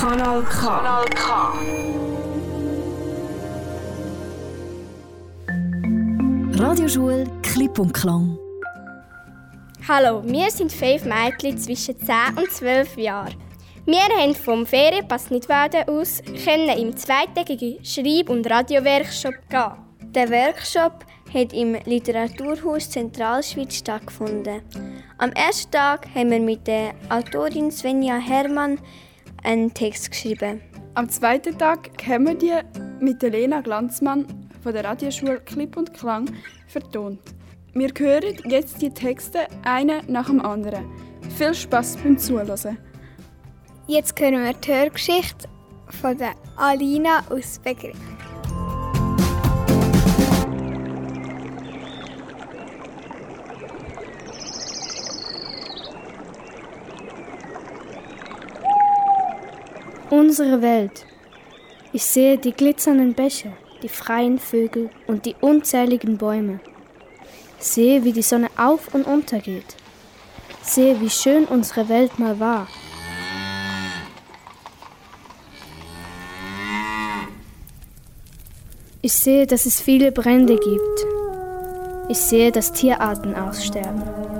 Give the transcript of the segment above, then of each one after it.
Kanal K. Kanal K. Radioschule Klipp und Klang. Hallo, wir sind fünf Mädchen zwischen 10 und 12 Jahren. Wir haben vom Ferienpass Nidwalden aus können im zweitägigen Schreib- und Radioworkshop gehen. Der Workshop hat im Literaturhaus Zentralschweiz stattgefunden. Am ersten Tag haben wir mit der Autorin Svenja Hermann einen Text geschrieben. Am zweiten Tag haben wir die mit Lena Glanzmann von der Radioschule Klipp und Klang vertont. Wir hören jetzt die Texte eine nach dem anderen. Viel Spaß beim Zuhören. Jetzt hören wir die Hörgeschichte von der Alina aus Begriff. Unsere Welt. Ich sehe die glitzernden Bäche, die freien Vögel und die unzähligen Bäume. Sehe, wie die Sonne auf und untergeht. Sehe, wie schön unsere Welt mal war. Ich sehe, dass es viele Brände gibt. Ich sehe, dass Tierarten aussterben.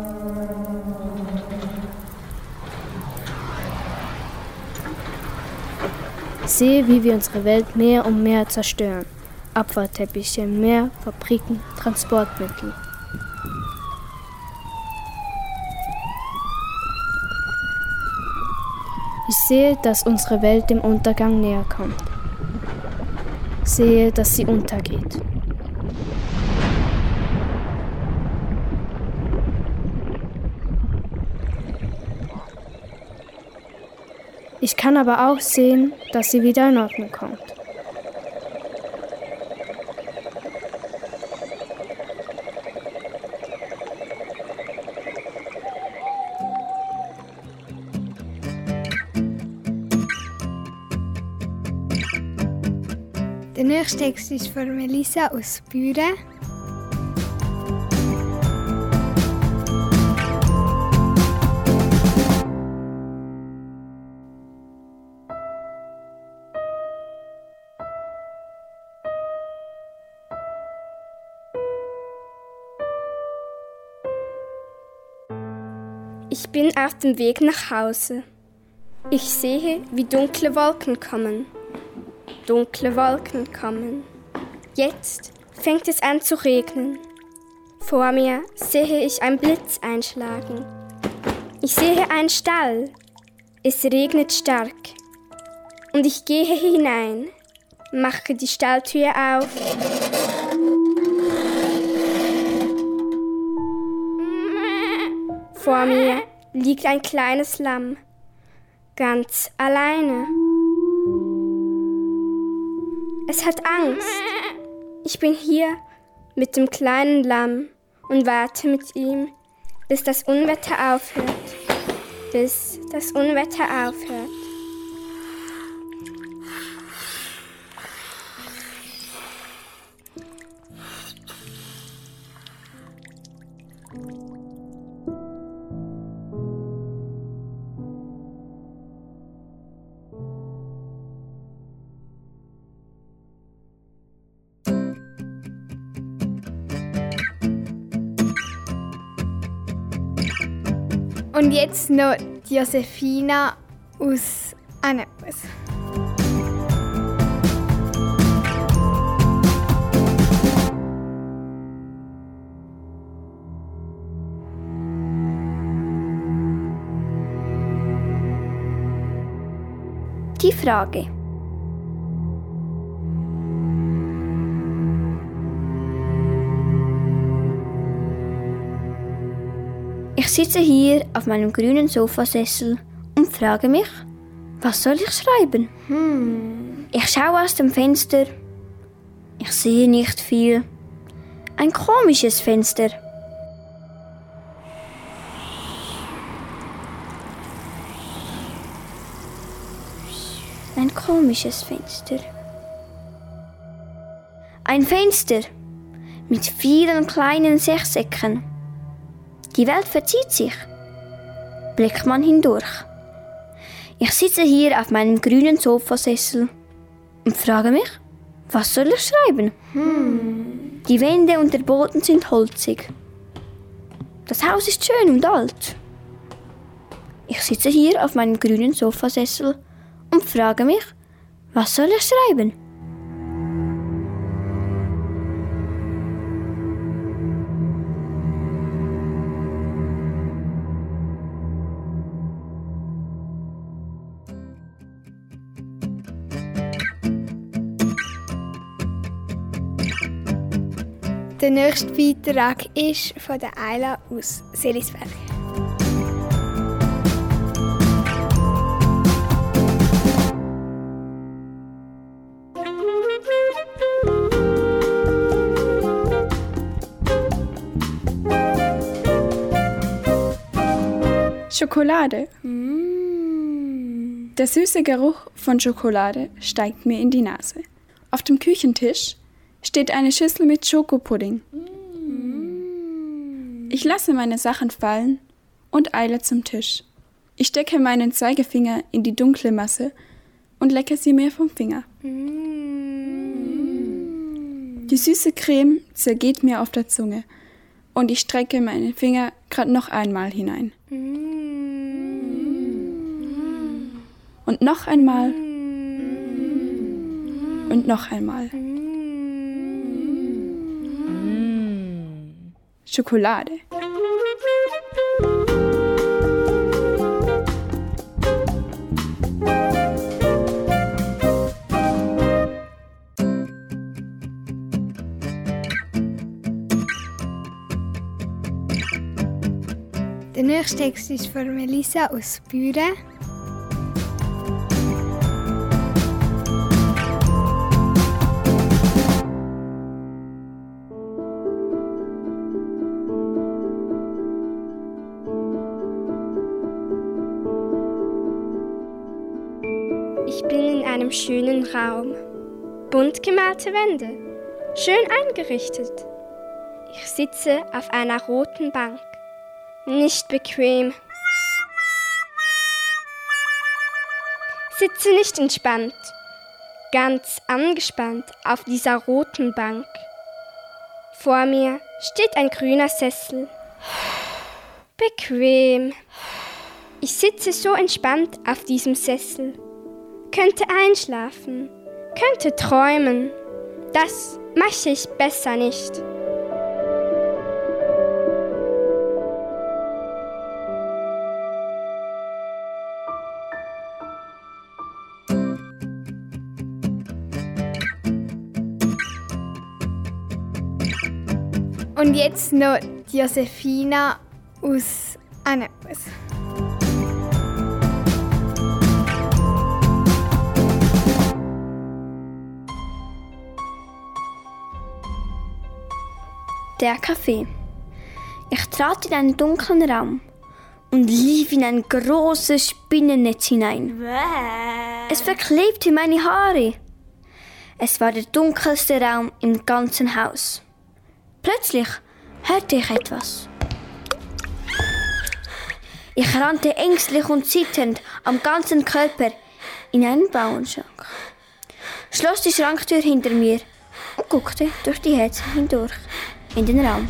Sehe, wie wir unsere Welt mehr und mehr zerstören. Abfallteppiche, mehr Fabriken, Transportmittel. Ich sehe, dass unsere Welt dem Untergang näher kommt. Sehe, dass sie untergeht. Ich kann aber auch sehen, dass sie wieder in Ordnung kommt. Der nächste Text ist von Melissa aus Büren. Bin auf dem Weg nach Hause. Ich sehe, wie dunkle Wolken kommen. Dunkle Wolken kommen. Jetzt fängt es an zu regnen. Vor mir sehe ich ein Blitz einschlagen. Ich sehe einen Stall. Es regnet stark. Und ich gehe hinein, mache die Stalltür auf. Vor mir liegt ein kleines Lamm, ganz alleine. Es hat Angst. Ich bin hier mit dem kleinen Lamm und warte mit ihm, bis das Unwetter aufhört. Bis das Unwetter aufhört. Und jetzt noch die Josefina aus Annepus. Die Frage. Ich sitze hier auf meinem grünen Sofasessel und frage mich, was soll ich schreiben? Hm. Ich schaue aus dem Fenster. Ich sehe nicht viel. Ein komisches Fenster. Ein komisches Fenster. Ein Fenster mit vielen kleinen Sechsecken. Die Welt verzieht sich. Blickt man hindurch. Ich sitze hier auf meinem grünen Sofasessel und frage mich, was soll ich schreiben? Die Wände und der Boden sind holzig. Das Haus ist schön und alt. Ich sitze hier auf meinem grünen Sofasessel und frage mich, was soll ich schreiben? Der nächste Beitrag ist von der Ayla aus Selisberg. Schokolade. Der süße Geruch von Schokolade steigt mir in die Nase. Auf dem Küchentisch steht eine Schüssel mit Schokopudding. Ich lasse meine Sachen fallen und eile zum Tisch. Ich stecke meinen Zeigefinger in die dunkle Masse und lecke sie mir vom Finger. Die süße Creme zergeht mir auf der Zunge und ich strecke meinen Finger gerade noch einmal hinein. Und noch einmal. Und noch einmal. Schokolade. Der nächste Text ist von Melissa aus Büren. Einem schönen Raum. Bunt gemalte Wände. Schön eingerichtet. Ich sitze auf einer roten Bank. Nicht bequem. Sitze nicht entspannt. Ganz angespannt auf dieser roten Bank. Vor mir steht ein grüner Sessel. Bequem. Ich sitze so entspannt auf diesem Sessel. Könnte einschlafen, könnte träumen. Das mache ich besser nicht. Und jetzt noch Josefina aus Annepus. Der Kaffee. Ich trat in einen dunklen Raum und lief in ein großes Spinnennetz hinein. Es verklebte meine Haare. Es war der dunkelste Raum im ganzen Haus. Plötzlich hörte ich etwas. Ich rannte ängstlich und zitternd am ganzen Körper in einen Bauernschrank, schloss die Schranktür hinter mir und guckte durch die Herzen hindurch in den Raum.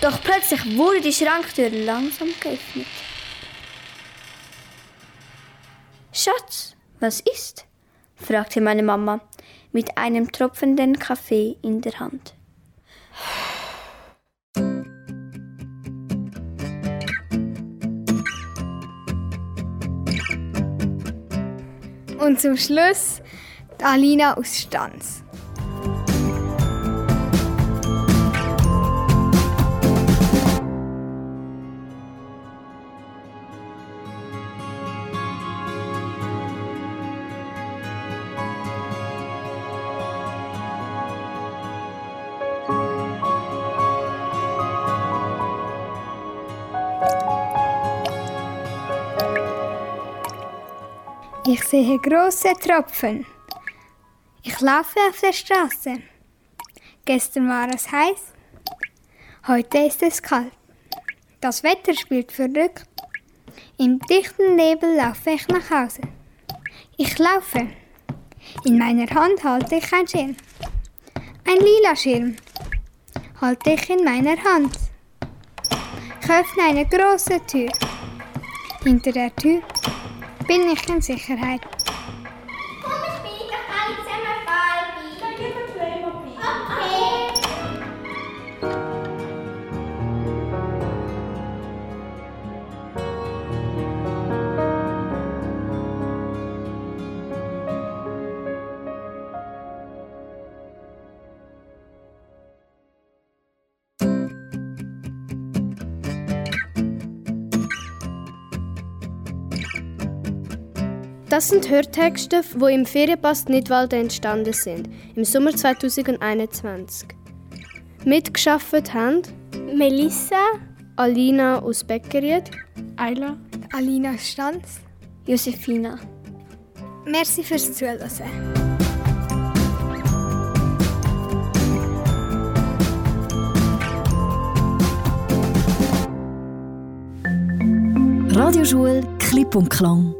Doch plötzlich wurde die Schranktür langsam geöffnet. Schatz, was ist? fragte meine Mama mit einem tropfenden Kaffee in der Hand. Und zum Schluss Alina aus Stanz. Ich sehe große Tropfen. Ich laufe auf der Straße. Gestern war es heiß. Heute ist es kalt. Das Wetter spielt verrückt. Im dichten Nebel laufe ich nach Hause. Ich laufe. In meiner Hand halte ich ein Schirm. Ein lila Schirm halte ich in meiner Hand. Ich öffne eine große Tür. Hinter der Tür bin ich in Sicherheit. Das sind Hörtexte, die im Ferienpass Nidwalden entstanden sind, im Sommer 2021. Mitgeschafft haben Melissa, Alina aus Beckeried, Ayla, Alina Stanz. Josefina. Merci fürs Zuhören. Radioschule Klipp und Klang.